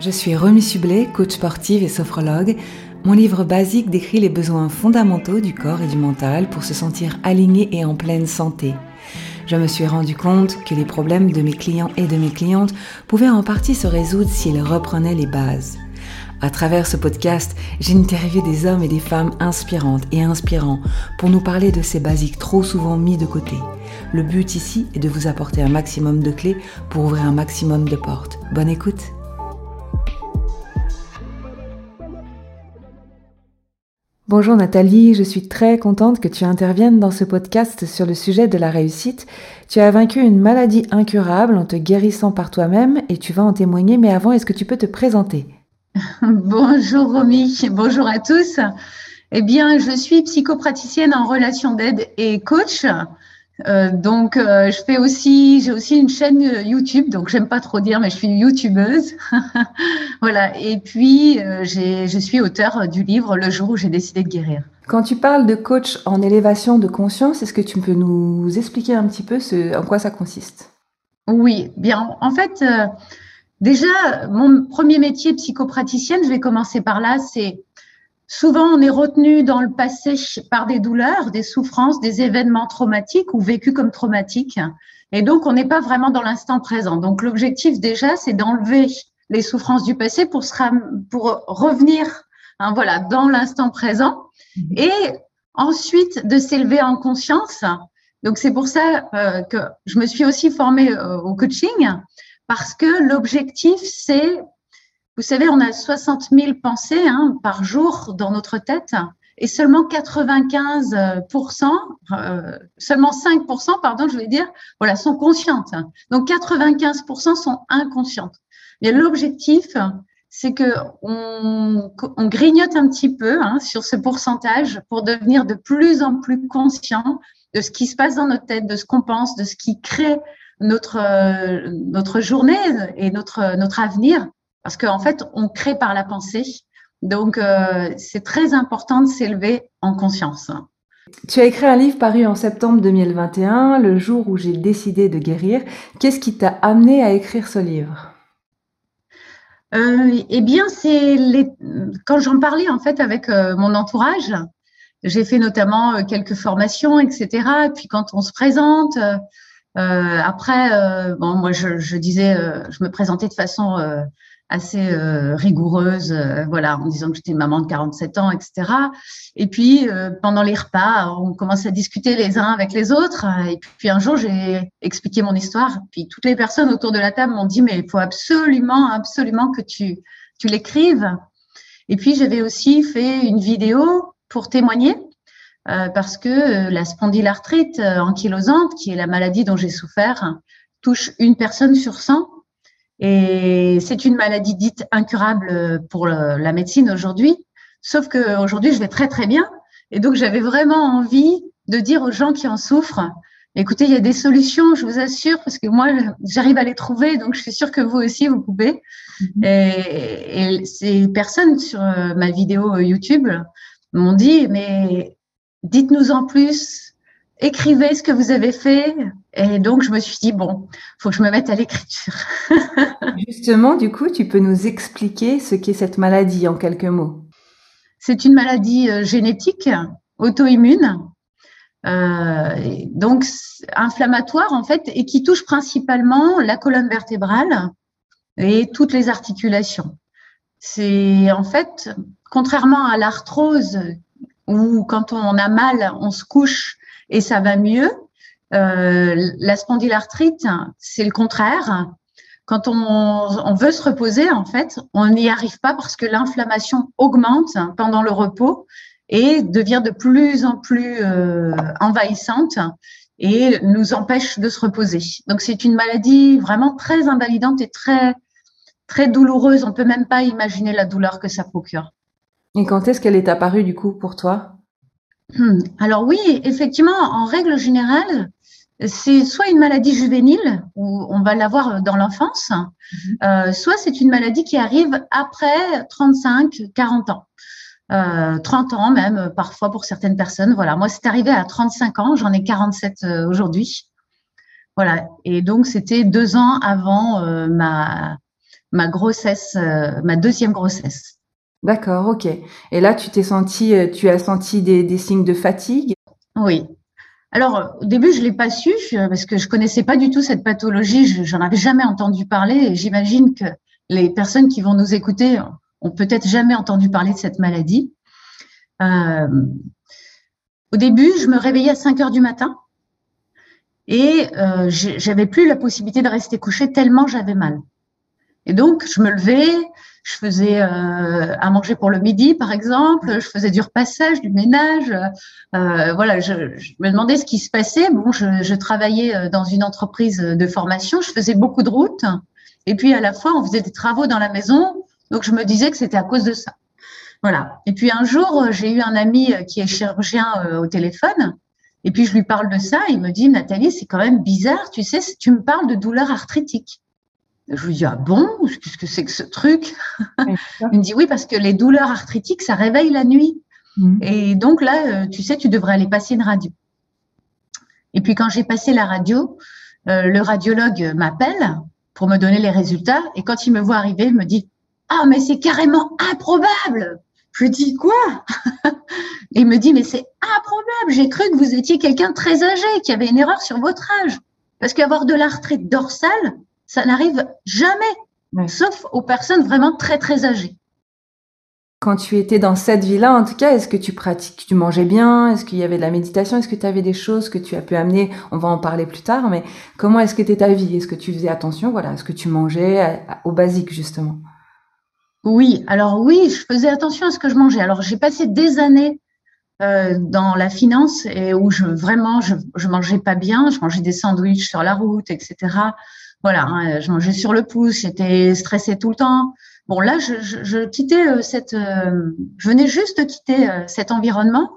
Je suis Remy Sublet, coach sportive et sophrologue. Mon livre basique décrit les besoins fondamentaux du corps et du mental pour se sentir aligné et en pleine santé. Je me suis rendu compte que les problèmes de mes clients et de mes clientes pouvaient en partie se résoudre s'ils reprenaient les bases. À travers ce podcast, j'ai interviewé des hommes et des femmes inspirantes et inspirants pour nous parler de ces basiques trop souvent mis de côté. Le but ici est de vous apporter un maximum de clés pour ouvrir un maximum de portes. Bonne écoute Bonjour Nathalie, je suis très contente que tu interviennes dans ce podcast sur le sujet de la réussite. Tu as vaincu une maladie incurable en te guérissant par toi-même et tu vas en témoigner, mais avant, est-ce que tu peux te présenter? Bonjour Romy, bonjour à tous. Eh bien, je suis psychopraticienne en relation d'aide et coach. Euh, donc, euh, je fais aussi, j'ai aussi une chaîne YouTube, donc j'aime pas trop dire, mais je suis youtubeuse. voilà. Et puis, euh, je suis auteur du livre Le jour où j'ai décidé de guérir. Quand tu parles de coach en élévation de conscience, est-ce que tu peux nous expliquer un petit peu ce, en quoi ça consiste? Oui, bien. En fait, déjà, mon premier métier psychopraticienne, je vais commencer par là, c'est Souvent, on est retenu dans le passé par des douleurs, des souffrances, des événements traumatiques ou vécus comme traumatiques. Et donc, on n'est pas vraiment dans l'instant présent. Donc, l'objectif déjà, c'est d'enlever les souffrances du passé pour, pour revenir hein, voilà, dans l'instant présent mmh. et ensuite de s'élever en conscience. Donc, c'est pour ça euh, que je me suis aussi formée euh, au coaching parce que l'objectif, c'est vous savez, on a 60 000 pensées hein, par jour dans notre tête et seulement 95 euh, seulement 5% pardon, je vais dire, voilà, sont conscientes. Donc 95 sont inconscientes. Mais l'objectif, c'est que on, grignote un petit peu hein, sur ce pourcentage pour devenir de plus en plus conscient de ce qui se passe dans notre tête, de ce qu'on pense, de ce qui crée notre euh, notre journée et notre notre avenir parce qu'en fait, on crée par la pensée. Donc, euh, c'est très important de s'élever en conscience. Tu as écrit un livre paru en septembre 2021, le jour où j'ai décidé de guérir. Qu'est-ce qui t'a amené à écrire ce livre? Euh, Eh bien, c'est les... quand j'en parlais en fait avec euh, mon entourage, j'ai fait notamment quelques formations, etc. Et puis quand on se présente, après, bon, moi je, je disais, je me présentais de façon assez euh, rigoureuse, euh, voilà, en disant que j'étais maman de 47 ans, etc. Et puis euh, pendant les repas, on commence à discuter les uns avec les autres. Et puis un jour, j'ai expliqué mon histoire. Puis toutes les personnes autour de la table m'ont dit mais il faut absolument, absolument que tu tu l'écrives. Et puis j'avais aussi fait une vidéo pour témoigner. Parce que la spondylarthrite ankylosante, qui est la maladie dont j'ai souffert, touche une personne sur 100 et c'est une maladie dite incurable pour la médecine aujourd'hui. Sauf qu'aujourd'hui, je vais très très bien. Et donc, j'avais vraiment envie de dire aux gens qui en souffrent, écoutez, il y a des solutions, je vous assure, parce que moi, j'arrive à les trouver. Donc, je suis sûre que vous aussi, vous pouvez. Mm-hmm. Et, et ces personnes sur euh, ma vidéo YouTube m'ont dit, mais dites-nous en plus, écrivez ce que vous avez fait. Et donc, je me suis dit, bon, faut que je me mette à l'écriture. Justement, du coup, tu peux nous expliquer ce qu'est cette maladie en quelques mots. C'est une maladie euh, génétique, auto-immune, euh, donc inflammatoire en fait, et qui touche principalement la colonne vertébrale et toutes les articulations. C'est en fait, contrairement à l'arthrose, où quand on a mal, on se couche et ça va mieux. Euh, la spondylarthrite, c'est le contraire. Quand on, on, veut se reposer, en fait, on n'y arrive pas parce que l'inflammation augmente pendant le repos et devient de plus en plus euh, envahissante et nous empêche de se reposer. Donc c'est une maladie vraiment très invalidante et très très douloureuse. On peut même pas imaginer la douleur que ça procure. Et quand est-ce qu'elle est apparue du coup pour toi? Hmm. Alors oui, effectivement, en règle générale, c'est soit une maladie juvénile, où on va l'avoir dans l'enfance, mhm. euh, soit c'est une maladie qui arrive après 35, 40 ans. Euh, 30 ans même, parfois pour certaines personnes. Voilà, moi c'est arrivé à 35 ans, j'en ai 47 euh, aujourd'hui. Voilà. Et donc, c'était deux ans avant euh, ma, ma grossesse, euh, ma deuxième grossesse. D'accord, ok. Et là, tu t'es senti, euh, tu as senti des, signes de fatigue? Oui. Alors, au début, je l'ai pas su parce que je connaissais pas du tout cette pathologie. J'en avais jamais entendu parler j'imagine que les personnes qui vont nous écouter ont peut-être jamais entendu parler de cette maladie. Euh, au début, je me réveillais à 5 heures du matin et euh, j'avais plus la possibilité de rester couchée tellement j'avais mal. Et donc, je me levais, je faisais euh, à manger pour le midi, par exemple, je faisais du repassage, du ménage. Euh, voilà, je, me demandais ce qui se passait. Bon, je, je, travaillais euh, dans une entreprise de formation, je faisais beaucoup de routes. Et puis, à la fois, on faisait des travaux dans la maison. Donc, je me disais que c'était à cause de ça. Voilà. Et puis, un jour, j'ai eu un ami qui est chirurgien au téléphone et puis je lui parle de ça, il me dit Nathalie, c'est quand même bizarre, tu sais, tu me parles de douleurs arthritiques. Je lui dis ah bon, qu'est-ce que c'est que ce truc? Il me dit oui parce que les douleurs arthritiques ça réveille la nuit. Mmh. Et donc là, euh, tu sais, tu devrais aller passer une radio. Et puis quand j'ai passé la radio, euh, le radiologue m'appelle pour me donner les résultats et quand il me voit arriver, il me dit ah mais c'est carrément improbable. Je lui dis quoi? Et il me dit mais c'est improbable. J'ai cru que vous étiez quelqu'un de très âgé, qui avait une erreur sur votre âge. Parce qu'avoir de l'arthrite dorsale, ça n'arrive jamais, sauf aux personnes vraiment très très âgées. Quand tu étais dans cette vie-là, en tout cas, est-ce que tu pratiques, tu mangeais bien? Est-ce qu'il y avait de la méditation? Est-ce que tu avais des choses que tu as pu amener? On va en parler plus tard, mais comment est-ce que était ta vie? Est-ce que tu faisais attention? Voilà, est-ce que tu mangeais au basique justement? Oui, alors oui, je faisais attention à ce que je mangeais. Alors j'ai passé des années euh, dans la finance et où je vraiment je, je mangeais pas bien, je mangeais des sandwichs sur la route, etc. Voilà, hein, je mangeais sur le pouce, j'étais stressée tout le temps. Bon là, je, je, je quittais euh, cette, euh, je venais juste quitter cet environnement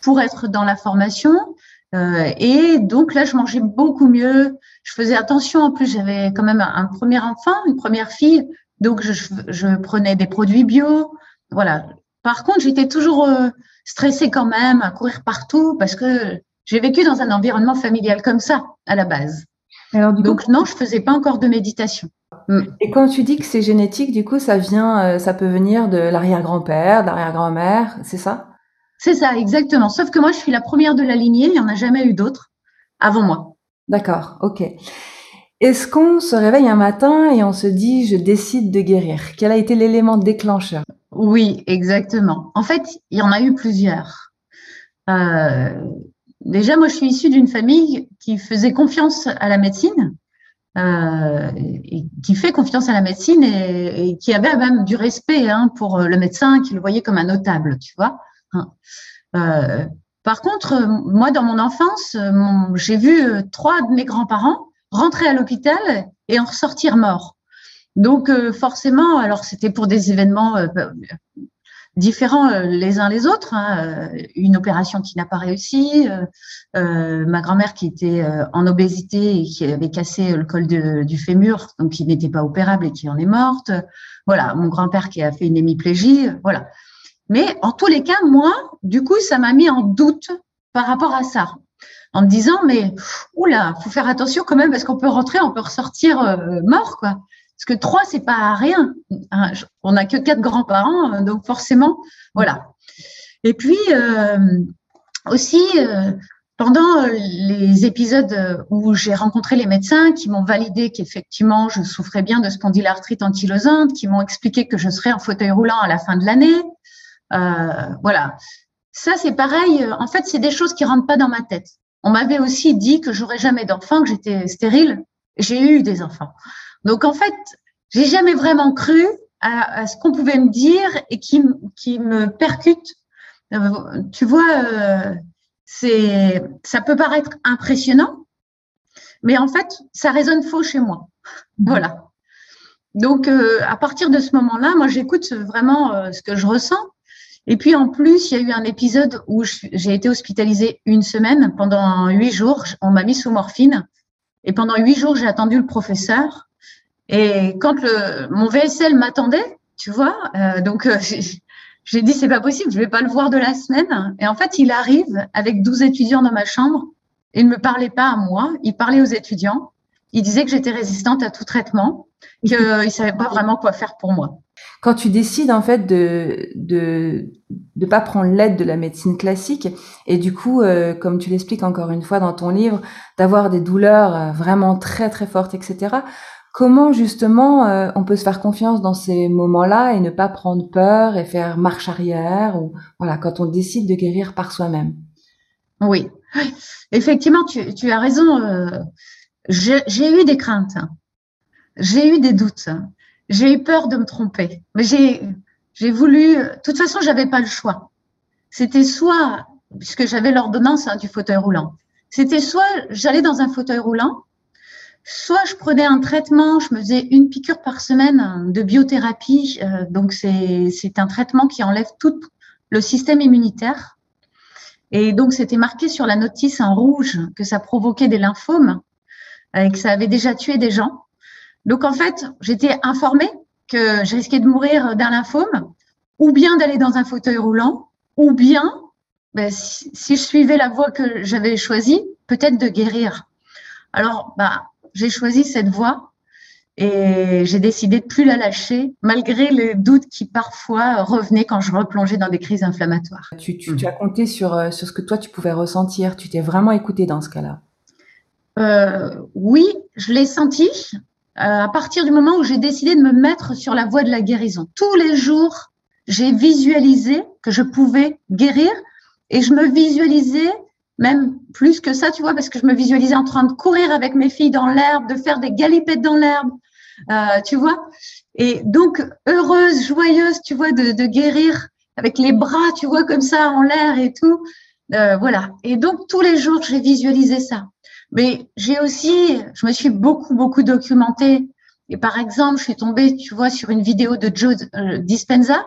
pour être dans la formation. et donc là, je mangeais beaucoup mieux. Je faisais attention. En plus, j'avais quand même un, premier enfant, une première fille, donc je, je prenais des produits bio. Voilà. Par contre, j'étais toujours stressée quand même, à courir partout, parce que j'ai vécu dans un environnement familial comme ça, à la base. Alors, Donc non, je faisais pas encore de méditation. Mm. Et quand tu dis que c'est génétique, du coup, ça vient, euh, ça peut venir de l'arrière-grand-père, de l'arrière-grand-mère, c'est ça? C'est ça, exactement. Sauf que moi, je suis la première de la lignée, il n'y en a jamais eu d'autres avant moi. D'accord, ok. Est-ce qu'on se réveille un matin et on se dit je décide de guérir? Quel a été l'élément déclencheur? Oui, exactement. En fait, il y en a eu plusieurs. Euh, déjà, moi, je suis issue d'une famille qui faisait confiance à la médecine, euh, qui fait confiance à la médecine et, qui avait même du respect hein, pour le médecin, qui le voyait comme un notable, tu vois. Hein. Euh, par contre, moi, dans mon enfance, j'ai vu trois de mes grands-parents rentrer à l'hôpital et en ressortir morts. Donc euh, forcément, alors c'était pour des événements euh, différents euh, les uns les autres. Hein, une opération qui n'a pas réussi, ma grand-mère qui était en obésité et qui avait cassé le col du fémur, donc qui n'était pas opérable et qui en est morte. Voilà, mon grand-père qui a fait une hémiplégie. Voilà. Mais en tous les cas, moi, du coup, ça m'a mis en doute par rapport à ça en me disant mais oula, faut faire attention quand même parce qu'on peut rentrer, on peut ressortir mort quoi. Parce que trois, c'est pas rien. Hein, on n'a que quatre grands-parents, donc forcément, voilà. Et puis euh, aussi, euh, pendant les épisodes où j'ai rencontré les médecins qui m'ont validé qu'effectivement je souffrais bien de spondylarthrite ankylosante, qui m'ont expliqué que je serais en fauteuil roulant à la fin de l'année. Euh, voilà. Ça, c'est pareil. En fait, c'est des choses qui rentrent pas dans ma tête. On m'avait aussi dit que j'aurais jamais d'enfants, que j'étais stérile. J'ai eu des enfants. Donc en fait, j'ai jamais vraiment cru à, ce qu'on pouvait me dire et qui, me percute. Euh, tu vois, euh, c'est, ça peut paraître impressionnant, mais en fait, ça résonne faux chez moi. Voilà. Donc, euh, à partir de ce moment-là, moi, j'écoute vraiment ce que je ressens. Et puis, en plus, il y a eu un épisode où j'ai été hospitalisée une semaine pendant huit jours. On m'a mis sous morphine. Et pendant huit jours, j'ai attendu le professeur. Et quand le, mon VSL m'attendait, tu vois, euh, donc euh, j'ai dit c'est pas possible, je vais pas le voir de la semaine. Et en fait, il arrive avec 12 étudiants dans ma chambre Il ne me parlait pas à moi, il parlait aux étudiants. Il disait que j'étais résistante à tout traitement, qu'il ne savait pas vraiment quoi faire pour moi. Quand tu décides en fait de de de pas prendre l'aide de la médecine classique et du coup, euh, comme tu l'expliques encore une fois dans ton livre, d'avoir des douleurs euh, vraiment très très fortes, etc. Comment justement euh, on peut se faire confiance dans ces moments-là et ne pas prendre peur et faire marche arrière ou voilà quand on décide de guérir par soi-même? Oui, effectivement, tu, tu as raison. j'ai eu des craintes, j'ai eu des doutes j'ai eu peur de me tromper. Mais j'ai, j'ai voulu. De toute façon, j'avais pas le choix. C'était soit, puisque j'avais l'ordonnance hein, du fauteuil roulant, c'était soit j'allais dans un fauteuil roulant, soit je prenais un traitement, je me faisais une piqûre par semaine de biothérapie. Euh, donc, c'est, un traitement qui enlève tout le système immunitaire. Et donc, c'était marqué sur la notice en rouge que ça provoquait des lymphomes et que ça avait déjà tué des gens. Donc en fait, j'étais informée que je risquais de mourir d'un lymphome, ou bien d'aller dans un fauteuil roulant, ou bien, ben, si, je suivais la voie que j'avais choisie, peut-être de guérir. Alors, bah, j'ai choisi cette voie et j'ai décidé de plus la lâcher, malgré les doutes qui parfois revenaient quand je replongeais dans des crises inflammatoires. Tu, tu, as compté sur, euh, sur ce que toi tu pouvais ressentir, tu t'es vraiment écouté dans ce cas-là. Euh, oui, je l'ai senti. Euh, à partir du moment où j'ai décidé de me mettre sur la voie de la guérison. Tous les jours, j'ai visualisé que je pouvais guérir et je me visualisais même plus que ça, tu vois, parce que je me visualisais en train de courir avec mes filles dans l'herbe, de faire des galipettes dans l'herbe, euh, tu vois. Et donc, heureuse, joyeuse, tu vois, de, de, guérir avec les bras, tu vois, comme ça en l'air et tout. Euh, voilà. Et donc, tous les jours, j'ai visualisé ça. Mais j'ai aussi, je me suis beaucoup, beaucoup documentée. Et par exemple, je suis tombée, tu vois, sur une vidéo de Joe euh, Dispenza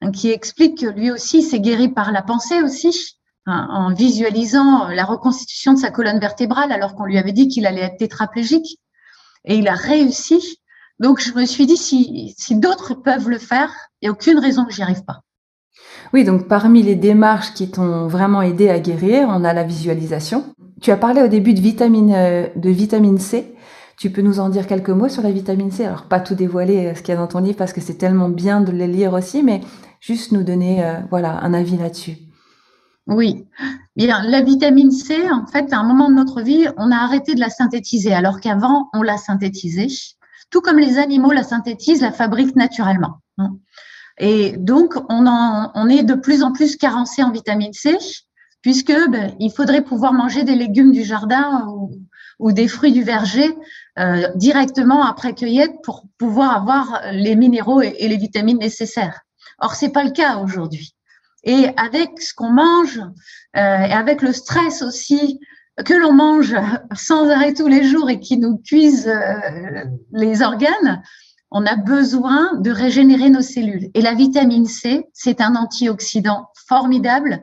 hein, qui explique que lui aussi s'est guéri par la pensée aussi, en visualisant la reconstitution de sa colonne vertébrale alors qu'on lui avait dit qu'il allait être tétraplégique. Et il a réussi. Donc, je me suis dit, si, si d'autres peuvent le faire, il n'y a aucune raison que j'y arrive pas. Oui, donc parmi les démarches qui t'ont vraiment aidé à guérir, on a la visualisation. Tu as parlé au début de vitamine, euh, de vitamine C. Tu peux nous en dire quelques mots sur la vitamine C? Alors, pas tout dévoiler euh, ce qu'il y a dans ton livre parce que c'est tellement bien de les lire aussi, mais juste nous donner euh, voilà, un avis là-dessus. Oui, bien, la vitamine C, en fait, à un moment de notre vie, on a arrêté de la synthétiser, alors qu'avant, on la synthétisait. Tout comme les animaux la synthétisent, la fabriquent naturellement. Et donc, on, en, on est de plus en plus carencé en vitamine C puisque ben, il faudrait pouvoir manger des légumes du jardin ou, des fruits du verger euh, directement après cueillette pour pouvoir avoir les minéraux et, les vitamines nécessaires. Or, c'est pas le cas aujourd'hui. Et avec ce qu'on mange euh, et avec le stress aussi que l'on mange sans arrêt tous les jours et qui nous cuise euh, les organes, on a besoin de régénérer nos cellules. Et la vitamine C, c'est un antioxydant formidable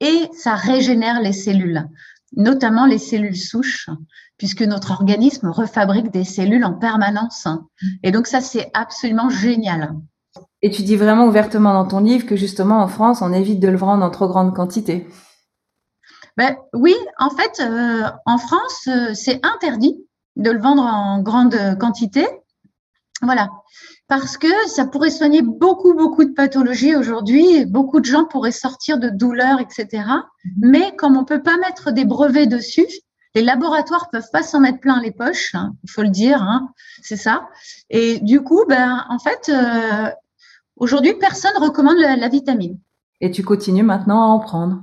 et ça régénère les cellules, notamment les cellules souches, puisque notre organisme refabrique des cellules en permanence. Et donc ça, c'est absolument génial. Et tu dis vraiment ouvertement dans ton livre que justement en France, on évite de le vendre en trop grande quantité. Ben, oui, en fait, euh, en France, euh, c'est interdit de le vendre en grande quantité. Voilà parce que ça pourrait soigner beaucoup, beaucoup de pathologies aujourd'hui. Beaucoup de gens pourraient sortir de douleurs, etc. Mhm. Mais comme on peut pas mettre des brevets dessus, les laboratoires peuvent pas s'en mettre plein les poches, hein, il faut le dire, hein, c'est ça. Et du coup, ben, en fait, euh, aujourd'hui, personne recommande la, vitamine. Et tu continues maintenant à en prendre?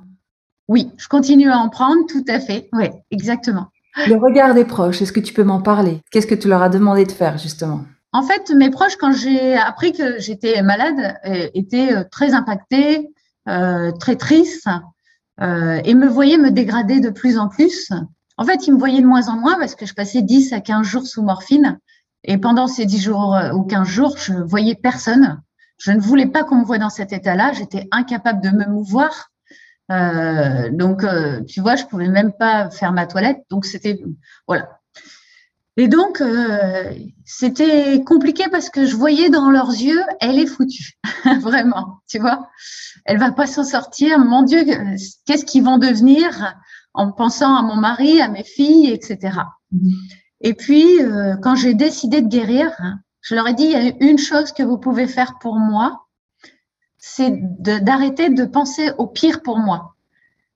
Oui, je continue à en prendre, tout à fait. Oui, exactement. Le regard des proches, est-ce que tu peux m'en parler? Qu'est-ce que tu leur as demandé de faire justement? En fait, mes proches, quand j'ai appris que j'étais malade, euh, étaient euh, très impactés, euh, très tristes et me voyaient me dégrader de plus en plus. En fait, ils me voyaient de moins en moins parce que je passais 10 à 15 jours sous morphine. Et pendant ces 10 jours ou 15 jours, je voyais personne. Je ne voulais pas qu'on me voie dans cet état-là. J'étais incapable de me mouvoir. donc, tu vois, je pouvais même pas faire ma toilette. Donc, c'était voilà. Et donc, euh, c'était compliqué parce que je voyais dans leurs yeux, elle est foutue, vraiment, tu vois. Elle va pas s'en sortir. Mon Dieu, qu'est-ce qu'ils vont devenir en pensant à mon mari, à mes filles, etc. Mm-hmm. Et puis, euh, quand j'ai décidé de guérir, je leur ai dit, il y a une chose que vous pouvez faire pour moi, c'est d'arrêter de, penser au pire pour moi.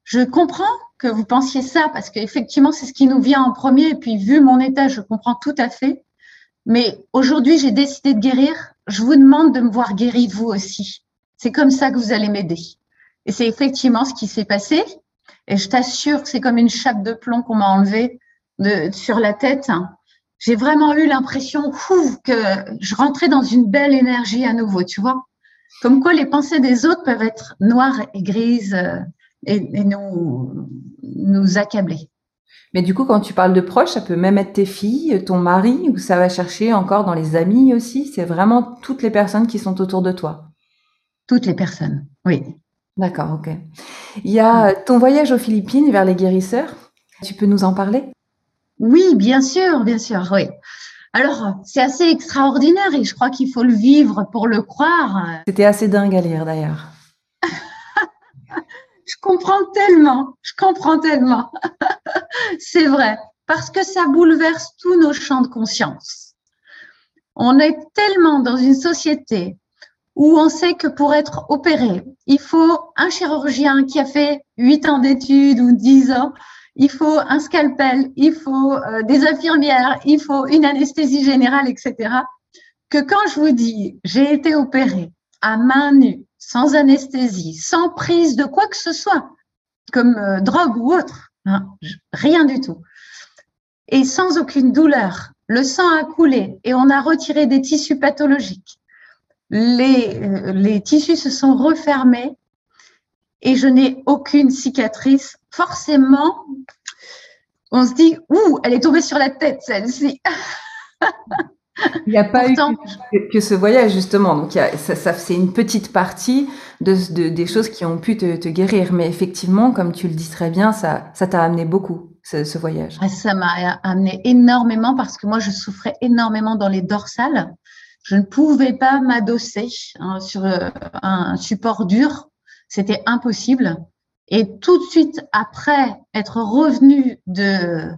Je comprends que vous pensiez ça parce qu'effectivement, c'est ce qui nous vient en premier. Et puis, vu mon état, je comprends tout à fait. Mais aujourd'hui, j'ai décidé de guérir. Je vous demande de me voir guéri vous aussi. C'est comme ça que vous allez m'aider. Et c'est effectivement ce qui s'est passé. Et je t'assure que c'est comme une chape de plomb qu'on m'a enlevée de, sur la tête. J'ai vraiment eu l'impression que je rentrais dans une belle énergie à nouveau, tu vois. Comme quoi les pensées des autres peuvent être noires et grises euh, et, nous, nous accabler. Mais du coup, quand tu parles de proches, ça peut même être tes filles, ton mari, ou ça va chercher encore dans les amis aussi? C'est vraiment toutes les personnes qui sont autour de toi? Toutes les personnes, oui. D'accord, ok. Il y a ton voyage aux Philippines vers les guérisseurs. Tu peux nous en parler? Oui, bien sûr, bien sûr, oui. Alors, c'est assez extraordinaire et je crois qu'il faut le vivre pour le croire. C'était assez dingue à lire d'ailleurs. je comprends tellement, je comprends tellement. c'est vrai, parce que ça bouleverse tous nos champs de conscience. On est tellement dans une société où on sait que pour être opéré, il faut un chirurgien qui a fait 8 ans d'études ou 10 ans, il faut un scalpel, il faut euh, des infirmières, il faut une anesthésie générale, etc. Que quand je vous dis j'ai été opéré à main nue, sans anesthésie, sans prise de quoi que ce soit, comme euh, drogue ou autre, hein, rien du tout, et sans aucune douleur, le sang a coulé et on a retiré des tissus pathologiques euh, les, tissus se sont refermés et je n'ai aucune cicatrice. Forcément, on se dit, ouh, elle est tombée sur la tête, celle-ci. Il n'y a pas eu que, ce voyage, justement. Donc, ça, c'est une petite partie de, des choses qui ont pu te, guérir. Mais effectivement, comme tu le dis très bien, ça, ça t'a amené beaucoup, ce, voyage. Ça m'a amené énormément parce que moi, je souffrais énormément dans les dorsales je ne pouvais pas m'adosser hein, sur euh, un support dur. C'était impossible. Et tout de suite après être revenu de,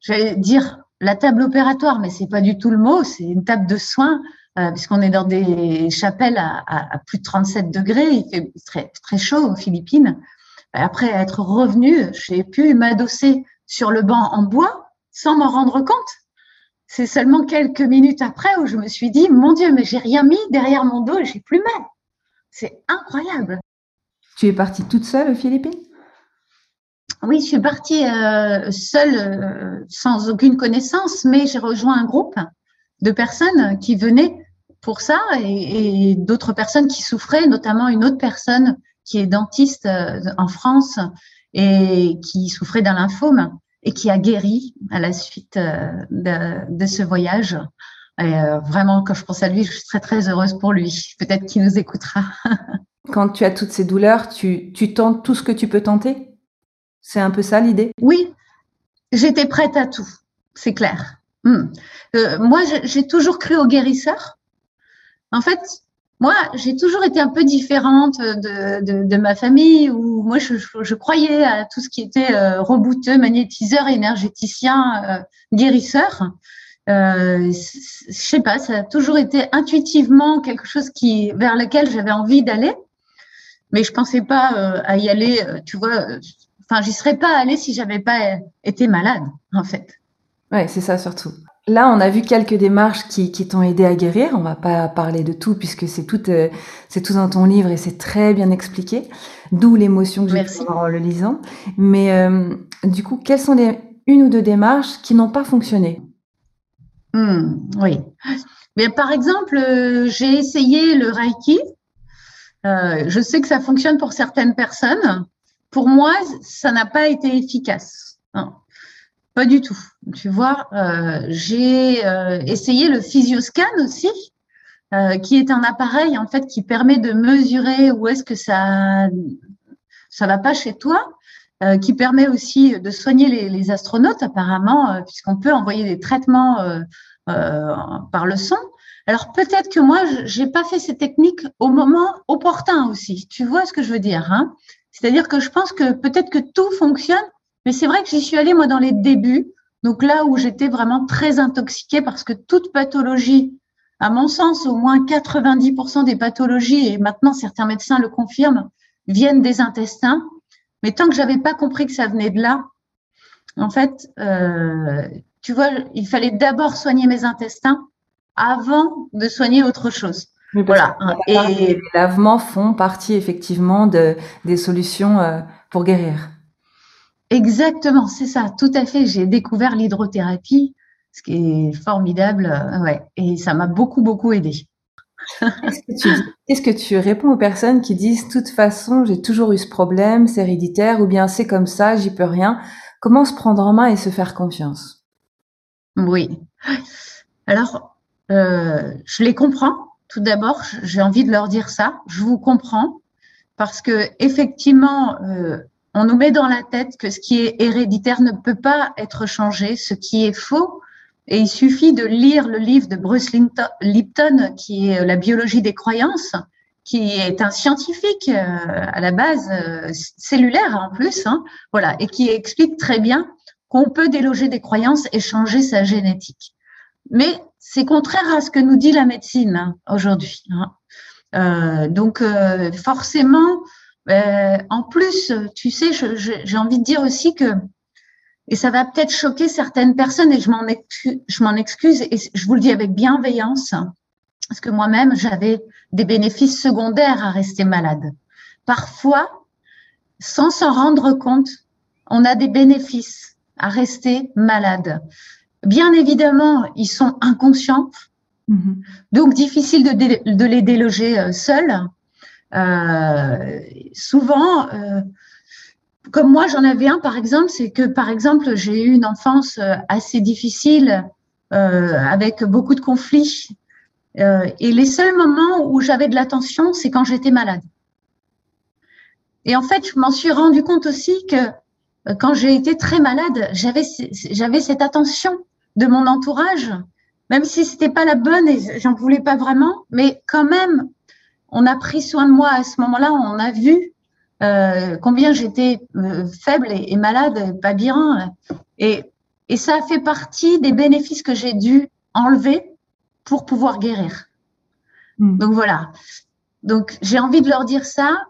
j'allais dire la table opératoire, mais c'est pas du tout le mot, c'est une table de soins, euh, puisqu'on est dans des chapelles à, plus de 37 degrés, il fait très, très chaud aux Philippines. Après être revenu, j'ai pu m'adosser sur le banc en bois sans m'en rendre compte. C'est seulement quelques minutes après où je me suis dit, mon Dieu, mais j'ai rien mis derrière mon dos et j'ai plus mal. C'est incroyable. Tu es partie toute seule aux Oui, je suis partie euh, seule, euh, sans aucune connaissance, mais j'ai rejoint un groupe de personnes qui venaient pour ça et, d'autres personnes qui souffraient, notamment une autre personne qui est dentiste euh, en France et qui souffrait d'un lymphome et qui a guéri à la suite de, ce voyage. Vraiment, quand je pense à lui, je suis très très heureuse pour lui. Peut-être qu'il nous écoutera. quand tu as toutes ces douleurs, tu, tu tentes tout ce que tu peux tenter? C'est un peu ça l'idée? Oui, j'étais prête à tout, c'est clair. Hmm. Euh, moi, j'ai toujours cru aux guérisseurs. En fait, moi, j'ai toujours été un peu différente de, ma famille où moi, je, croyais à tout ce qui était euh, rebouteux, magnétiseur, énergéticien, euh, guérisseur. Euh, je sais pas, ça a toujours été intuitivement quelque chose qui vers lequel j'avais envie d'aller, mais je pensais pas euh, à y aller. Tu vois, enfin, j'y serais pas allée si j'avais pas été malade, en fait. Ouais, c'est ça surtout. Là, on a vu quelques démarches qui, qui t'ont aidé à guérir. On va pas parler de tout puisque c'est tout, euh, c'est tout dans ton livre et c'est très bien expliqué. D'où l'émotion que j'ai en le lisant. Mais euh, du coup, quelles sont les une ou deux démarches qui n'ont pas fonctionné? Hmm, Oui. Mais par exemple, euh, j'ai essayé le Reiki. Je sais que ça fonctionne pour certaines personnes. Pour moi, ça n'a pas été efficace. Pas du tout. Tu vois, euh, j'ai euh, essayé le physioscan aussi, euh, qui est un appareil en fait qui permet de mesurer où est-ce que ça ça va pas chez toi euh, qui permet aussi de soigner les, astronautes apparemment, euh, puisqu'on peut envoyer des traitements euh, par le son. Alors peut-être que moi, je n'ai pas fait ces techniques au moment opportun aussi. Tu vois ce que je veux dire hein? C'est-à-dire que je pense que peut-être que tout fonctionne, mais c'est vrai que j'y suis allée moi dans les débuts, donc là où j'étais vraiment très intoxiquée parce que toute pathologie, à mon sens, au moins 90% des pathologies, et maintenant certains médecins le confirment, viennent des intestins. Mais tant que j'avais pas compris que ça venait de là, en fait, euh, tu vois, il fallait d'abord soigner mes intestins avant de soigner autre chose. voilà. Et les lavements font partie effectivement de, des solutions euh, pour guérir. Exactement, c'est ça, tout à fait. J'ai découvert l'hydrothérapie, ce qui est formidable, euh, ouais, et ça m'a beaucoup, beaucoup aidé. Qu'est-ce que, tu, réponds aux personnes qui disent, de toute façon, j'ai toujours eu ce problème, c'est héréditaire, ou bien c'est comme ça, j'y peux rien. Comment se prendre en main et se faire confiance? Oui. Alors, je les comprends. Tout d'abord, j'ai envie de leur dire ça. Je vous comprends parce que effectivement, euh, on nous met dans la tête que ce qui est héréditaire ne peut pas être changé, ce qui est faux et il suffit de lire le livre de Bruce Lipton, qui est La biologie des croyances, qui est un scientifique euh, à la base euh, cellulaire en plus, hein, voilà, et qui explique très bien qu'on peut déloger des croyances et changer sa génétique. Mais c'est contraire à ce que nous dit la médecine hein, aujourd'hui. Hein. Euh, donc forcément, en plus, tu sais, j'ai envie de dire aussi que et ça va peut-être choquer certaines personnes et je m'en excuse, je m'en excuse et je vous le dis avec bienveillance parce que moi-même j'avais des bénéfices secondaires à rester malade. Parfois, sans s'en rendre compte, on a des bénéfices à rester malade. Bien évidemment, ils sont inconscients, mm-hmm. donc difficile de, de les déloger euh, seuls. Euh, souvent, euh, comme moi, j'en avais un, par exemple, c'est que, par exemple, j'ai eu une enfance assez difficile, avec beaucoup de conflits. Et les seuls moments où j'avais de l'attention, c'est quand j'étais malade. Et en fait, je m'en suis rendu compte aussi que quand j'ai été très malade, j'avais j'avais cette attention de mon entourage, même si c'était pas la bonne et j'en voulais pas vraiment, mais quand même, on a pris soin de moi à ce moment-là. On a vu euh, combien j'étais euh, faible et, malade, pas bien. Et, et ça a fait partie des bénéfices que j'ai dû enlever pour pouvoir guérir. Hmm. Donc voilà. Donc j'ai envie de leur dire ça.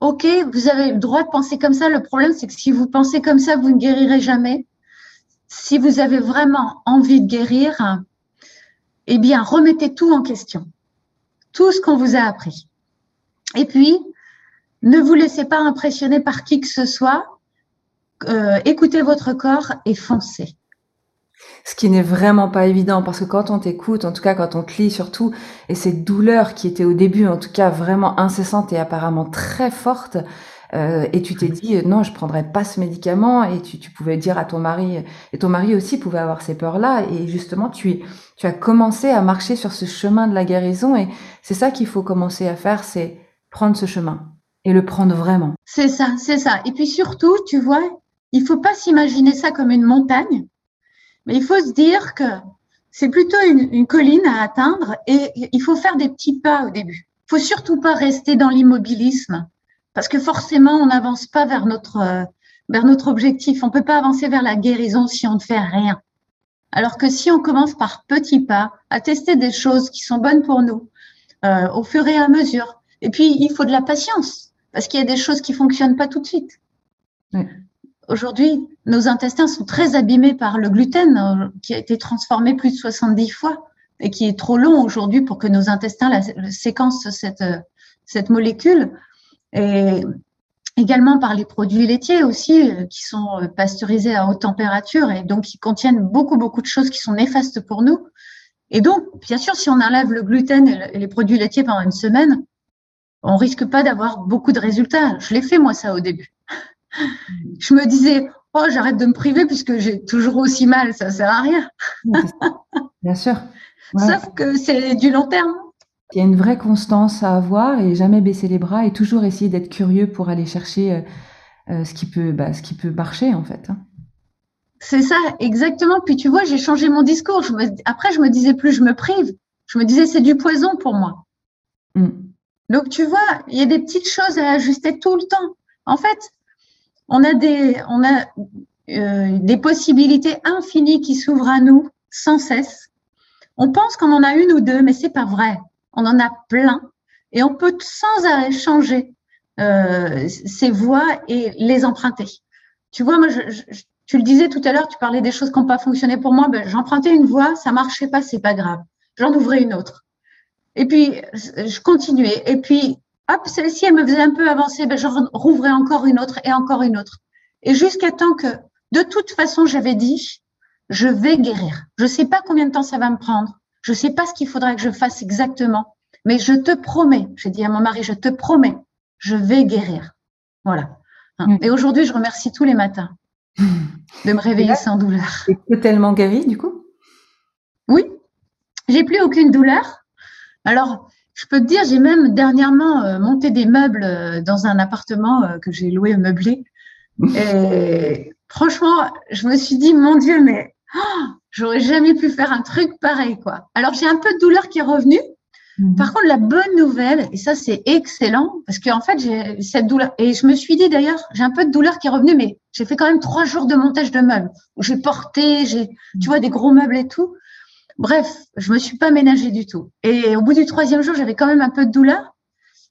Ok, vous avez le droit de penser comme ça. Le problème, c'est que si vous pensez comme ça, vous ne guérirez jamais. Si vous avez vraiment envie de guérir, eh bien, remettez tout en question. Tout ce qu'on vous a appris. Et puis, ne vous laissez pas impressionner par qui que ce soit. Euh, écoutez votre corps et foncez. Ce qui n'est vraiment pas évident parce que quand on t'écoute, en tout cas quand on te lit surtout, et cette douleur qui était au début en tout cas vraiment incessante et apparemment très forte, euh, et tu t'es dit non, je prendrai pas ce médicament et tu, tu, pouvais dire à ton mari et ton mari aussi pouvait avoir ces peurs-là et justement tu tu as commencé à marcher sur ce chemin de la guérison et c'est ça qu'il faut commencer à faire, c'est prendre ce chemin et le prendre vraiment. C'est ça, c'est ça. Et puis surtout, tu vois, il faut pas s'imaginer ça comme une montagne, mais il faut se dire que c'est plutôt une, colline à atteindre et il faut faire des petits pas au début. Il faut surtout pas rester dans l'immobilisme parce que forcément, on n'avance pas vers notre, vers notre objectif. On peut pas avancer vers la guérison si on ne fait rien. Alors que si on commence par petits pas, à tester des choses qui sont bonnes pour nous, euh, au fur et à mesure, et puis il faut de la patience parce qu'il y a des choses qui fonctionnent pas tout de suite. Aujourd'hui, nos intestins sont très abîmés par le gluten euh, qui a été transformé plus de 70 fois et qui est trop long aujourd'hui pour que nos intestins la, séquencent cette, euh, cette molécule. Et également par les produits laitiers aussi euh, qui sont pasteurisés à haute température et donc qui contiennent beaucoup, beaucoup de choses qui sont néfastes pour nous. Et donc, bien sûr, si on enlève le gluten et les produits laitiers pendant une semaine, on risque pas d'avoir beaucoup de résultats. Je l'ai fait moi ça au début. Je me disais oh j'arrête de me priver puisque j'ai toujours aussi mal, ça sert à rien. Bien sûr. Sauf que c'est du long terme. Il y a une vraie constance à avoir et jamais baisser les bras et toujours essayer d'être curieux pour aller chercher ce, qui peut, bah, ce qui peut marcher en fait. Hein. C'est ça, exactement. Puis tu vois, j'ai changé mon discours. Je Après, je me disais plus, je me prive. Je me disais, c'est du poison pour moi. Mm. Donc, tu vois, il y a des petites choses à ajuster tout le temps. En fait, on a des, on a, euh, des possibilités infinies qui s'ouvrent à nous sans cesse. On pense qu'on en a une ou deux, mais c'est pas vrai. On en a plein et on peut sans arrêt changer euh, ces voies et les emprunter. Tu vois, moi, je, tu le disais tout à l'heure, tu parlais des choses qui n'ont pas fonctionné pour moi. Ben, j'empruntais une voie, ça marchait pas, c'est pas grave. J'en ouvrais une autre. Et puis, je continuais. Et puis, hop, celle-ci, elle me faisait un peu avancer, ben, j'en rouvrais encore une autre et encore une autre. Et jusqu'à temps que, de toute façon, j'avais dit, je vais guérir. Je ne sais pas combien de temps ça va me prendre. Je ne sais pas ce qu'il faudra que je fasse exactement. Mais je te promets, j'ai dit à mon mari, je te promets, je vais guérir. Voilà. Et aujourd'hui, je remercie tous les matins de me réveiller sans douleur. Es tellement guérie du coup? Oui, j'ai plus aucune douleur. Alors, je peux te dire, j'ai même dernièrement euh, monté des meubles euh, dans un appartement euh, que j'ai loué meublé. Et franchement, je me suis dit, mon Dieu, mais oh, j'aurais jamais pu faire un truc pareil, quoi. Alors, j'ai un peu de douleur qui est revenue, Mhm. Par contre, la bonne nouvelle, et ça c'est excellent, parce qu'en fait j'ai cette douleur, et je me suis dit d'ailleurs, j'ai un peu de douleur qui est revenue, mais j'ai fait quand même trois jours de montage de meubles, où j'ai porté, j'ai, tu vois, des gros meubles et tout. Bref, je me suis pas ménagée du tout. Et au bout du troisième jour, j'avais quand même un peu de douleur,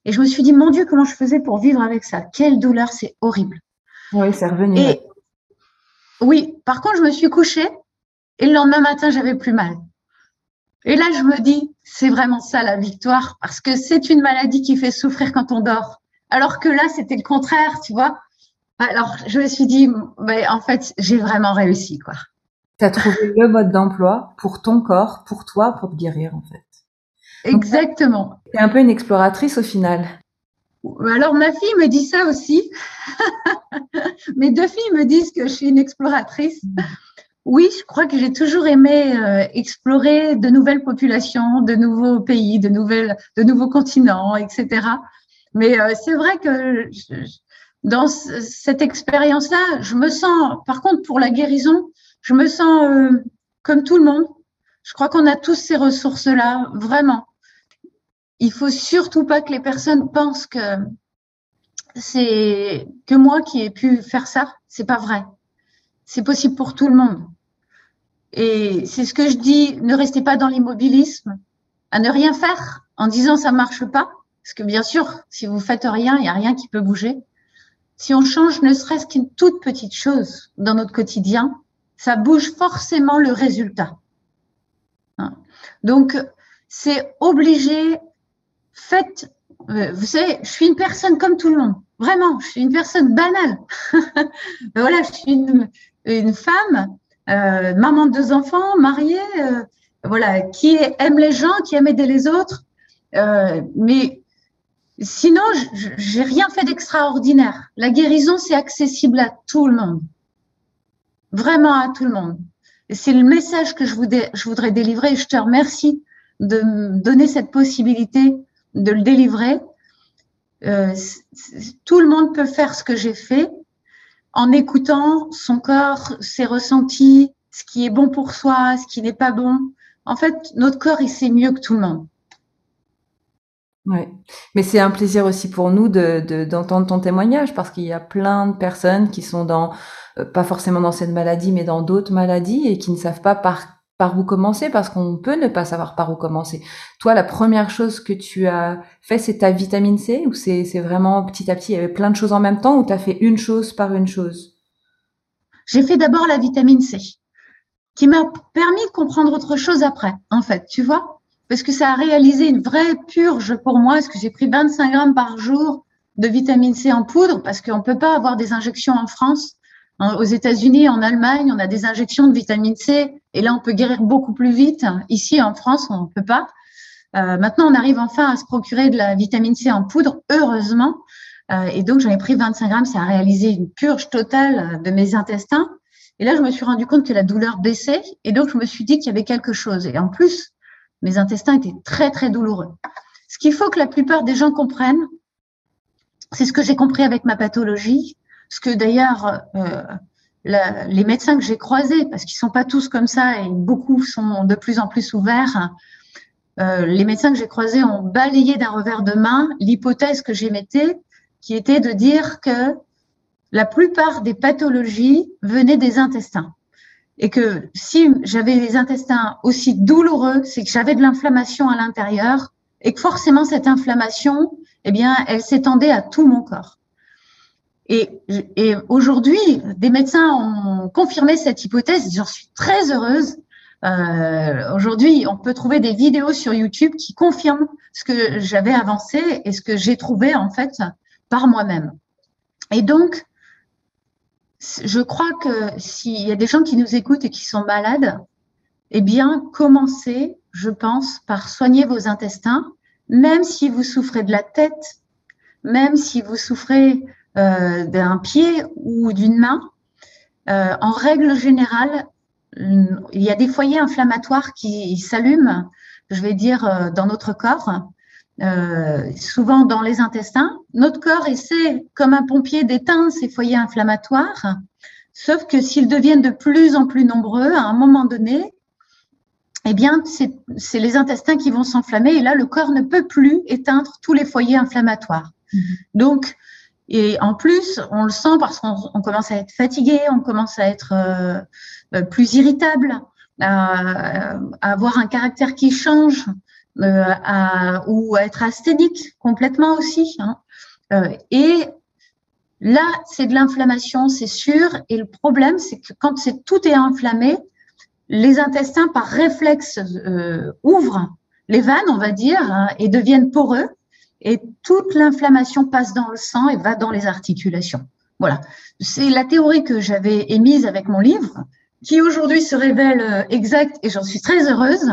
et je me suis dit, mon Dieu, comment je faisais pour vivre avec ça? Quelle douleur, c'est horrible. Oui, c'est revenu. Et, oui, par contre, je me suis couchée, et le lendemain matin, j'avais plus mal. Et là, je me dis, c'est vraiment ça la victoire, parce que c'est une maladie qui fait souffrir quand on dort. Alors que là, c'était le contraire, tu vois. Alors, je me suis dit, mais en fait, j'ai vraiment réussi, quoi. Tu as trouvé le mode d'emploi pour ton corps, pour toi, pour te guérir, en fait. Exactement. Tu es un peu une exploratrice au final. Alors, ma fille me dit ça aussi. Mes deux filles me disent que je suis une exploratrice. Oui, je crois que j'ai toujours aimé euh, explorer de nouvelles populations, de nouveaux pays, de, nouvelles, de nouveaux continents, etc. Mais euh, c'est vrai que dans cette expérience-là, je me sens, par contre, pour la guérison, je me sens euh, comme tout le monde. Je crois qu'on a tous ces ressources-là, vraiment. Il faut surtout pas que les personnes pensent que c'est que moi qui ai pu faire ça. C'est pas vrai. C'est possible pour tout le monde. Et c'est ce que je dis, ne restez pas dans l'immobilisme, à ne rien faire en disant ça marche pas. Parce que bien sûr, si vous faites rien, il n'y a rien qui peut bouger. Si on change ne serait-ce qu'une toute petite chose dans notre quotidien, ça bouge forcément le résultat. Hein. Donc, c'est obligé, faites, euh, vous savez, je suis une personne comme tout le monde. Vraiment, je suis une personne banale. voilà, je suis une femme euh, maman de deux enfants, mariée, euh, voilà, qui aime les gens, qui aime aider les autres. Euh, mais sinon, j'ai rien fait d'extraordinaire. La guérison, c'est accessible à tout le monde, vraiment à tout le monde. C'est le message que je voudrais délivrer. Et je te remercie de me donner cette possibilité de le délivrer. Euh, tout le monde peut faire ce que j'ai fait en écoutant son corps, ses ressentis, ce qui est bon pour soi, ce qui n'est pas bon. En fait, notre corps, il sait mieux que tout le monde. Oui, mais c'est un plaisir aussi pour nous de, d'entendre ton témoignage parce qu'il y a plein de personnes qui sont dans, euh, pas forcément dans cette maladie, mais dans d'autres maladies et qui ne savent pas par par où commencer parce qu'on peut ne pas savoir par où commencer. Toi, la première chose que tu as fait, c'est ta vitamine C ou c'est, vraiment petit à petit, il y avait plein de choses en même temps ou tu as fait une chose par une chose? J'ai fait d'abord la vitamine C qui m'a permis de comprendre autre chose après, en fait, tu vois? Parce que ça a réalisé une vraie purge pour moi, parce que j'ai pris 25 grammes par jour de vitamine C en poudre parce qu'on ne peut pas avoir des injections en France aux États-Unis, en Allemagne, on a des injections de vitamine C et là, on peut guérir beaucoup plus vite. Ici, en France, on ne peut pas. Euh, maintenant, on arrive enfin à se procurer de la vitamine C en poudre, heureusement. Euh, et donc, j'en ai pris 25 grammes. Ça a réalisé une purge totale de mes intestins. Et là, je me suis rendu compte que la douleur baissait. Et donc, je me suis dit qu'il y avait quelque chose. Et en plus, mes intestins étaient très, très douloureux. Ce qu'il faut que la plupart des gens comprennent, c'est ce que j'ai compris avec ma pathologie, ce que d'ailleurs euh, les médecins que j'ai croisés, parce qu'ils sont pas tous comme ça et beaucoup sont de plus en plus ouverts, euh, les médecins que j'ai croisés ont balayé d'un revers de main l'hypothèse que j'émettais, qui était de dire que la plupart des pathologies venaient des intestins. Et que si j'avais les intestins aussi douloureux, c'est que j'avais de l'inflammation à l'intérieur et que forcément cette inflammation, eh bien, elle s'étendait à tout mon corps. Et, aujourd'hui, des médecins ont confirmé cette hypothèse. J'en suis très heureuse. Euh, aujourd'hui, on peut trouver des vidéos sur YouTube qui confirment ce que j'avais avancé et ce que j'ai trouvé en fait par moi-même. Et donc, je crois que s'il y a des gens qui nous écoutent et qui sont malades, eh bien, commencez, je pense, par soigner vos intestins, même si vous souffrez de la tête, même si vous souffrez d'un pied ou d'une main. Euh, en règle générale, il y a des foyers inflammatoires qui s'allument, je vais dire, euh, dans notre corps, souvent dans les intestins. Notre corps essaie, comme un pompier, d'éteindre ces foyers inflammatoires, sauf que s'ils deviennent de plus en plus nombreux, à un moment donné, eh bien, c'est les intestins qui vont s'enflammer et là, le corps ne peut plus éteindre tous les foyers inflammatoires. Mmh. Donc, et en plus, on le sent parce qu'on commence à être fatigué, on commence à être euh, euh, plus irritable, à, avoir un caractère qui change, euh, à, ou à être asthénique complètement aussi. Hein. et là, c'est de l'inflammation, c'est sûr. Et le problème, c'est que quand c'est tout est inflammé, les intestins, par réflexe, ouvrent les vannes, on va dire, hein, et deviennent poreux et toute l'inflammation passe dans le sang et va dans les articulations. Voilà, c'est la théorie que j'avais émise avec mon livre, qui aujourd'hui se révèle euh, exacte et j'en suis très heureuse.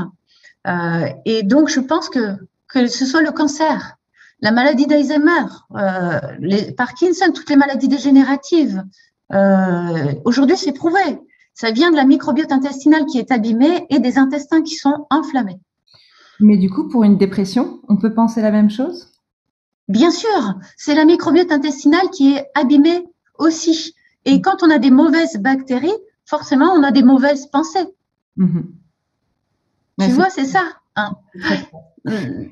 Euh, et donc, je pense que, que ce soit le cancer, la maladie d'Alzheimer, euh, les Parkinson, toutes les maladies dégénératives, euh, aujourd'hui, c'est prouvé. Ça vient de la microbiote intestinale qui est abîmée et des intestins qui sont inflammés. Mais du coup, pour une dépression, on peut penser la même chose? Bien sûr, c'est la microbiote intestinale qui est abîmée aussi. Et quand on a des mauvaises bactéries, forcément, on a des mauvaises pensées. Mhm. Tu vois, c'est ça. Hein.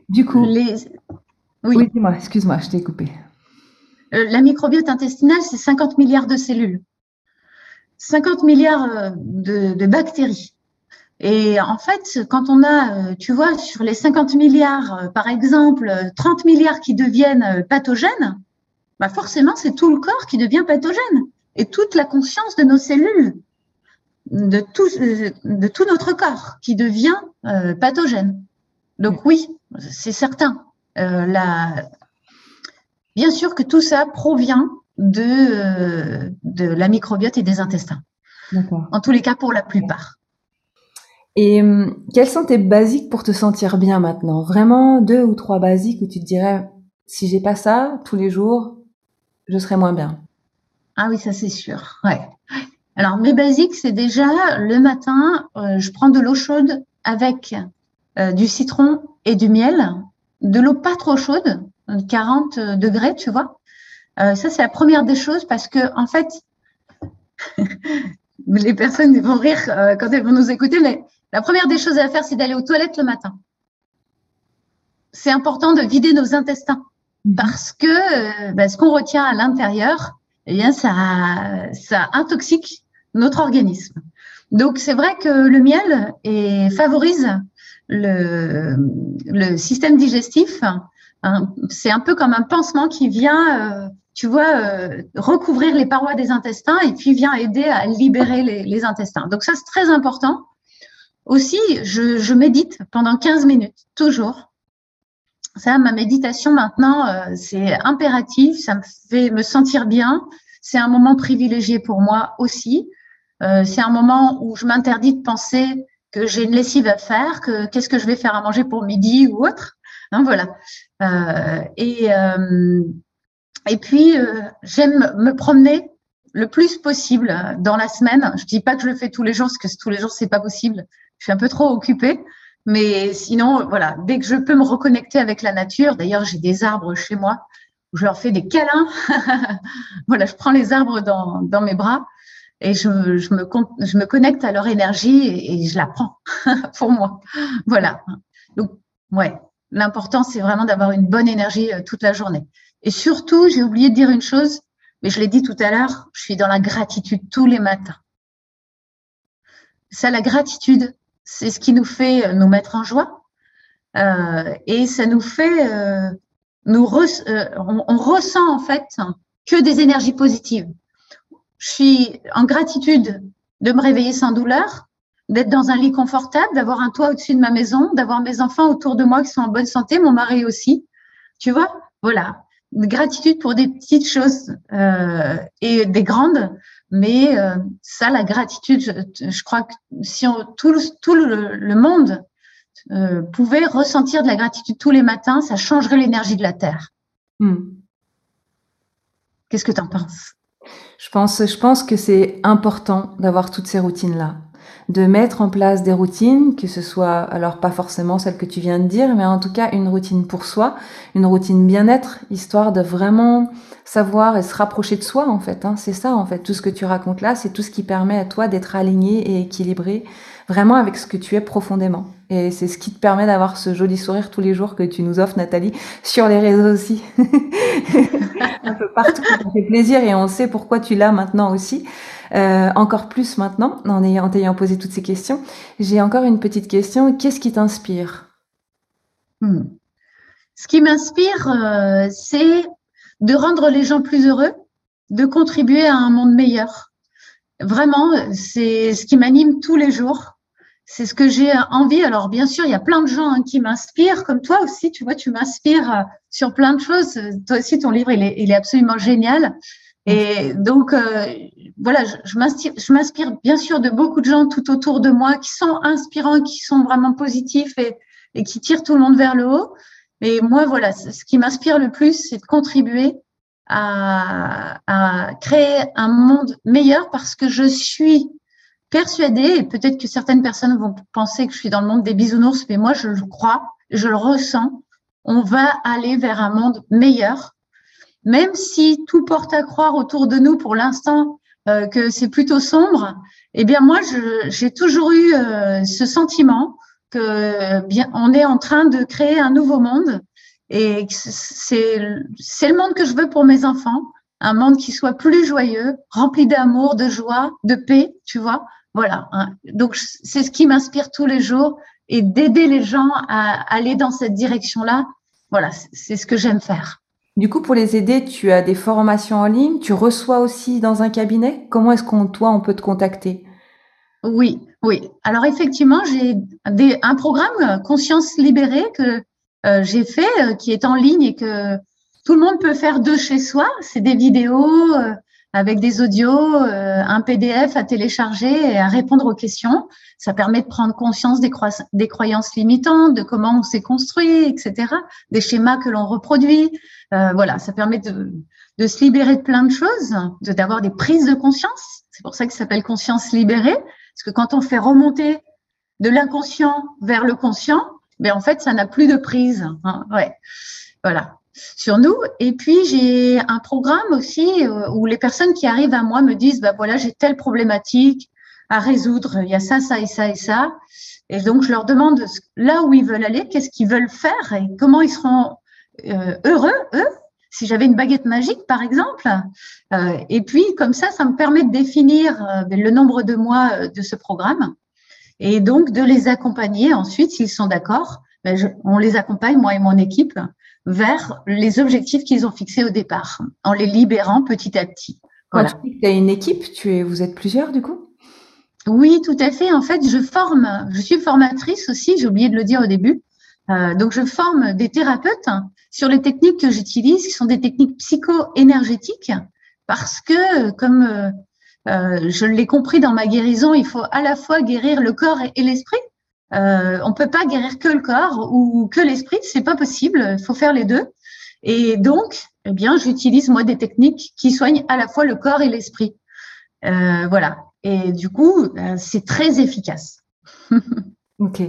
Du coup, les... oui, dis-moi, excuse-moi, je t'ai coupé. Euh, la microbiote intestinale, c'est 50 milliards de cellules, 50 milliards euh, de bactéries. Et en fait, quand on a, euh, tu vois, sur les 50 milliards, euh, par exemple, 30 euh, milliards qui deviennent pathogènes, bah forcément, c'est tout le corps qui devient pathogène et toute la conscience de nos cellules, de tout, de tout notre corps qui devient pathogène. Donc oui, c'est certain. la... Bien sûr que tout ça provient de, de la microbiote et des intestins. En tous les cas, pour la plupart. Et hum, quels sont tes basiques pour te sentir bien maintenant? Vraiment deux ou trois basiques où tu te dirais, si j'ai pas ça tous les jours, je serais moins bien. Ah oui, ça c'est sûr. Ouais. Alors mes basiques, c'est déjà le matin, euh, je prends de l'eau chaude avec euh, du citron et du miel, de l'eau pas trop chaude, 40 degrés, tu vois. Euh, ça c'est la première des choses parce que en fait, les personnes vont rire quand elles vont nous écouter, mais la première des choses à faire, c'est d'aller aux toilettes le matin. C'est important de vider nos intestins parce que euh, ben, ce qu'on retient à l'intérieur, eh bien, ça, intoxique notre organisme. Donc, c'est vrai que le miel favorise le, système digestif. Hein. c'est un peu comme un pansement qui vient, euh, tu vois, euh, recouvrir les parois des intestins et puis vient aider à libérer les intestins. Donc, ça, c'est très important. Aussi, je, médite pendant 15 minutes, toujours. Ça, ma méditation maintenant, euh, c'est impératif, ça me fait me sentir bien. C'est un moment privilégié pour moi aussi. Euh, c'est un moment où je m'interdis de penser que j'ai une lessive à faire, que qu'est-ce que je vais faire à manger pour midi ou autre. Hein, voilà. Euh, et, et puis, j'aime me promener le plus possible dans la semaine. Je dis pas que je le fais tous les jours, parce que tous les jours, c'est pas possible je suis un peu trop occupée. Mais sinon, voilà, dès que je peux me reconnecter avec la nature, d'ailleurs, j'ai des arbres chez moi. je leur fais des câlins. voilà, je prends les arbres dans, dans mes bras et je, je, me, je me connecte à leur énergie et, je la prends pour moi. Voilà. Donc, ouais, l'important, c'est vraiment d'avoir une bonne énergie euh, toute la journée. Et surtout, j'ai oublié de dire une chose, mais je l'ai dit tout à l'heure, je suis dans la gratitude tous les matins. Ça, la gratitude, c'est ce qui nous fait euh, nous mettre en joie. Euh, et ça nous fait, euh, nous euh, on, on, ressent en fait que des énergies positives. Je suis en gratitude de me réveiller sans douleur, d'être dans un lit confortable, d'avoir un toit au-dessus de ma maison, d'avoir mes enfants autour de moi qui sont en bonne santé, mon mari aussi. Tu vois, voilà. Gratitude pour des petites choses euh, et des grandes, mais euh, ça, la gratitude, je, je, crois que si on, tout, tout le, le monde euh, pouvait ressentir de la gratitude tous les matins, ça changerait l'énergie de la Terre. Hmm. Qu'est-ce que tu en penses? Je pense, je pense que c'est important d'avoir toutes ces routines-là de mettre en place des routines, que ce soit alors pas forcément celle que tu viens de dire, mais en tout cas une routine pour soi, une routine bien-être, histoire de vraiment savoir et se rapprocher de soi en fait. Hein. C'est ça en fait, tout ce que tu racontes là, c'est tout ce qui permet à toi d'être aligné et équilibré vraiment avec ce que tu es profondément. Et c'est ce qui te permet d'avoir ce joli sourire tous les jours que tu nous offres, Nathalie, sur les réseaux aussi. Un peu partout, ça fait plaisir et on sait pourquoi tu l'as maintenant aussi. Euh, encore plus maintenant, en ayant, t'ayant posé toutes ces questions. J'ai encore une petite question. Qu'est-ce qui t'inspire? Hmm. Ce qui m'inspire, euh, c'est de rendre les gens plus heureux, de contribuer à un monde meilleur. Vraiment, c'est ce qui m'anime tous les jours. C'est ce que j'ai envie. Alors, bien sûr, il y a plein de gens hein, qui m'inspirent, comme toi aussi. Tu vois, tu m'inspires euh, sur plein de choses. Toi aussi, ton livre, il est, absolument génial. Et donc, voilà, je, je m'inspire bien sûr de beaucoup de gens tout autour de moi qui sont inspirants, qui sont vraiment positifs et, et qui tirent tout le monde vers le haut. Mais moi, voilà, ce qui m'inspire le plus, c'est de contribuer à, à, créer un monde meilleur parce que je suis persuadée, et peut-être que certaines personnes vont penser que je suis dans le monde des bisounours, mais moi, je le crois, je le ressens. On va aller vers un monde meilleur même si tout porte à croire autour de nous pour l'instant euh, que c'est plutôt sombre, eh bien moi j'ai toujours eu euh, ce sentiment que bien on est en train de créer un nouveau monde et c'est c'est le monde que je veux pour mes enfants, un monde qui soit plus joyeux, rempli d'amour, de joie, de paix, tu vois. Voilà. Hein. Donc c'est ce qui m'inspire tous les jours et d'aider les gens à aller dans cette direction-là. Voilà, c'est ce que j'aime faire. Du coup, pour les aider, tu as des formations en ligne, tu reçois aussi dans un cabinet? Comment est-ce qu'on, toi, on peut te contacter? Oui, oui. Alors effectivement, j'ai un programme Conscience libérée que euh, j'ai fait, euh, qui est en ligne et que tout le monde peut faire de chez soi. C'est des vidéos euh, avec des audios, un PDF à télécharger et à répondre aux questions. Ça permet de prendre conscience des, croyances limitantes, de comment on s'est construit, etc., des schémas que l'on reproduit. Euh, voilà, ça permet de, de, se libérer de plein de choses, d'avoir des prises de conscience. C'est pour ça que ça s'appelle conscience libérée, parce que quand on fait remonter de l'inconscient vers le conscient, ben en fait, ça n'a plus de prise. Hein, ouais, voilà sur nous. Et puis j'ai un programme aussi euh, où les personnes qui arrivent à moi me disent bah voilà j'ai telle problématique, à résoudre. Il y a ça, ça et ça et ça. Et donc, je leur demande là où ils veulent aller, qu'est-ce qu'ils veulent faire et comment ils seront euh, heureux, eux, si j'avais une baguette magique, par exemple. Euh, et puis, comme ça, ça me permet de définir le nombre de mois de ce programme et donc de les accompagner ensuite, s'ils sont d'accord. Ben on les accompagne, moi et mon équipe, vers les objectifs qu'ils ont fixés au départ, en les libérant petit à petit. Voilà. tu as une équipe, tu es, vous êtes plusieurs du coup? Oui, tout à fait. En fait, je forme, je suis formatrice aussi, j'ai oublié de le dire au début. Euh, donc, je forme des thérapeutes sur les techniques que j'utilise, qui sont des techniques psycho-énergétiques, parce que, comme euh, euh, je l'ai compris dans ma guérison, il faut à la fois guérir le corps et, l'esprit. Euh, on peut pas guérir que le corps ou que l'esprit, c'est pas possible. Il faut faire les deux. Et donc, eh bien, j'utilise moi des techniques qui soignent à la fois le corps et l'esprit. Euh, voilà. Et du coup, euh, c'est très efficace. Ok.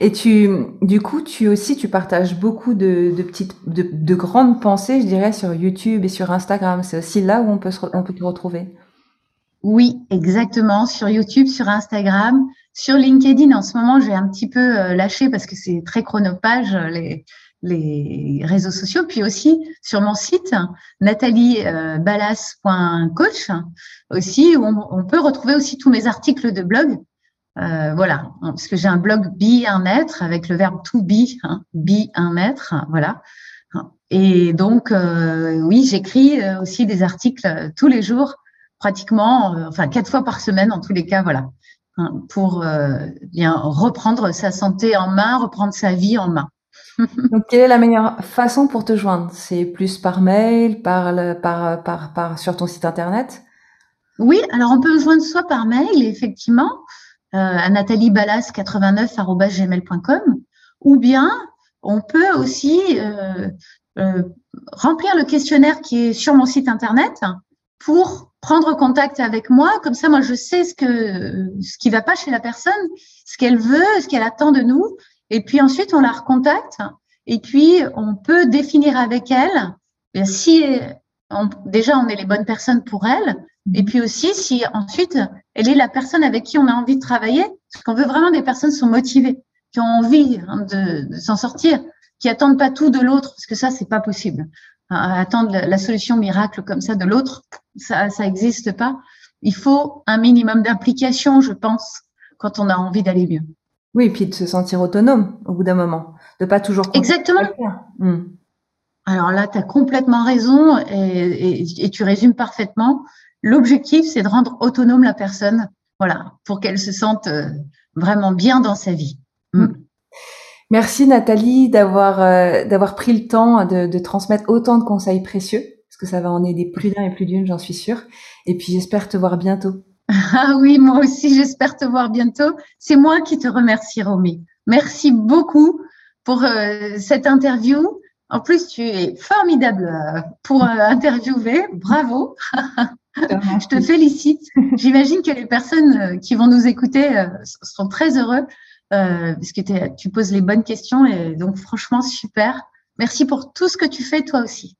Et tu, du coup, tu aussi, tu partages beaucoup de, petites, de, grandes pensées, je dirais, sur YouTube et sur Instagram. C'est aussi là où on peut, on peut te retrouver? Oui, exactement. Sur YouTube, sur Instagram, sur LinkedIn. En ce moment, j'ai un petit peu euh, lâché parce que c'est très chronophage les, les réseaux sociaux. Puis aussi sur mon site natalieballas.coach aussi où on, peut retrouver aussi tous mes articles de blog euh, voilà, parce que j'ai un blog Be un être avec le verbe to be, hein, be un être, voilà. Et donc, euh, oui, j'écris euh, aussi des articles tous les jours, pratiquement, enfin quatre fois par semaine en tous les cas, voilà, hein, pour bien reprendre sa santé en main, reprendre sa vie en main. donc, quelle est la meilleure façon pour te joindre? C'est plus par mail, par, par, par, par, sur ton site internet? Oui, alors on peut me joindre soit par mail, effectivement, euh, à natalieballas89.gmail.com ou bien on peut aussi euh, euh, remplir le questionnaire qui est sur mon site internet pour prendre contact avec moi. Comme ça, moi, je sais ce que ce qui va pas chez la personne, ce qu'elle veut, ce qu'elle attend de nous. Et puis ensuite, on la recontacte. Et puis, on peut définir avec elle si déjà on est les bonnes personnes pour elle, et puis aussi, si ensuite, elle est la personne avec qui on a envie de travailler, parce qu'on veut vraiment des personnes qui sont motivées, qui ont envie hein, de, s'en sortir, qui attendent pas tout de l'autre, parce que ça, c'est pas possible. Attendre la solution miracle comme ça de l'autre, ça, ça n'existe pas. Il faut un minimum d'implication, je pense, quand on a envie d'aller mieux. Oui, et puis de se sentir autonome au bout d'un moment, de pas toujours. Exactement. Hmm. Alors là, tu as complètement raison et, et, tu résumes parfaitement. L'objectif, c'est de rendre autonome la personne, voilà, pour qu'elle se sente euh, vraiment bien dans sa vie. Mm. Merci Nathalie d'avoir euh, d'avoir pris le temps de, transmettre autant de conseils précieux, parce que ça va en aider plus d'un et plus d'une, j'en suis sûre. Et puis j'espère te voir bientôt. Ah oui, moi aussi, j'espère te voir bientôt. C'est moi qui te remercie, Romy. Merci beaucoup pour euh, cette interview. En plus, tu es formidable pour interviewer. Bravo. Je te félicite. J'imagine que les personnes euh, qui vont nous écouter euh, seront très heureux euh, parce que tu poses les bonnes questions et donc franchement super. Merci pour tout ce que tu fais toi aussi.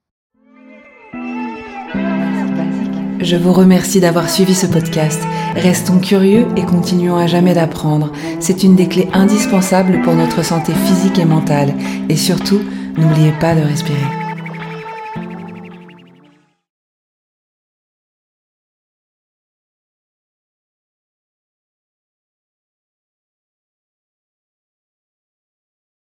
Je vous remercie d'avoir suivi ce podcast. Restons curieux et continuons à jamais d'apprendre. C'est une des clés indispensables pour notre santé physique et mentale. Et surtout, n'oubliez pas de respirer.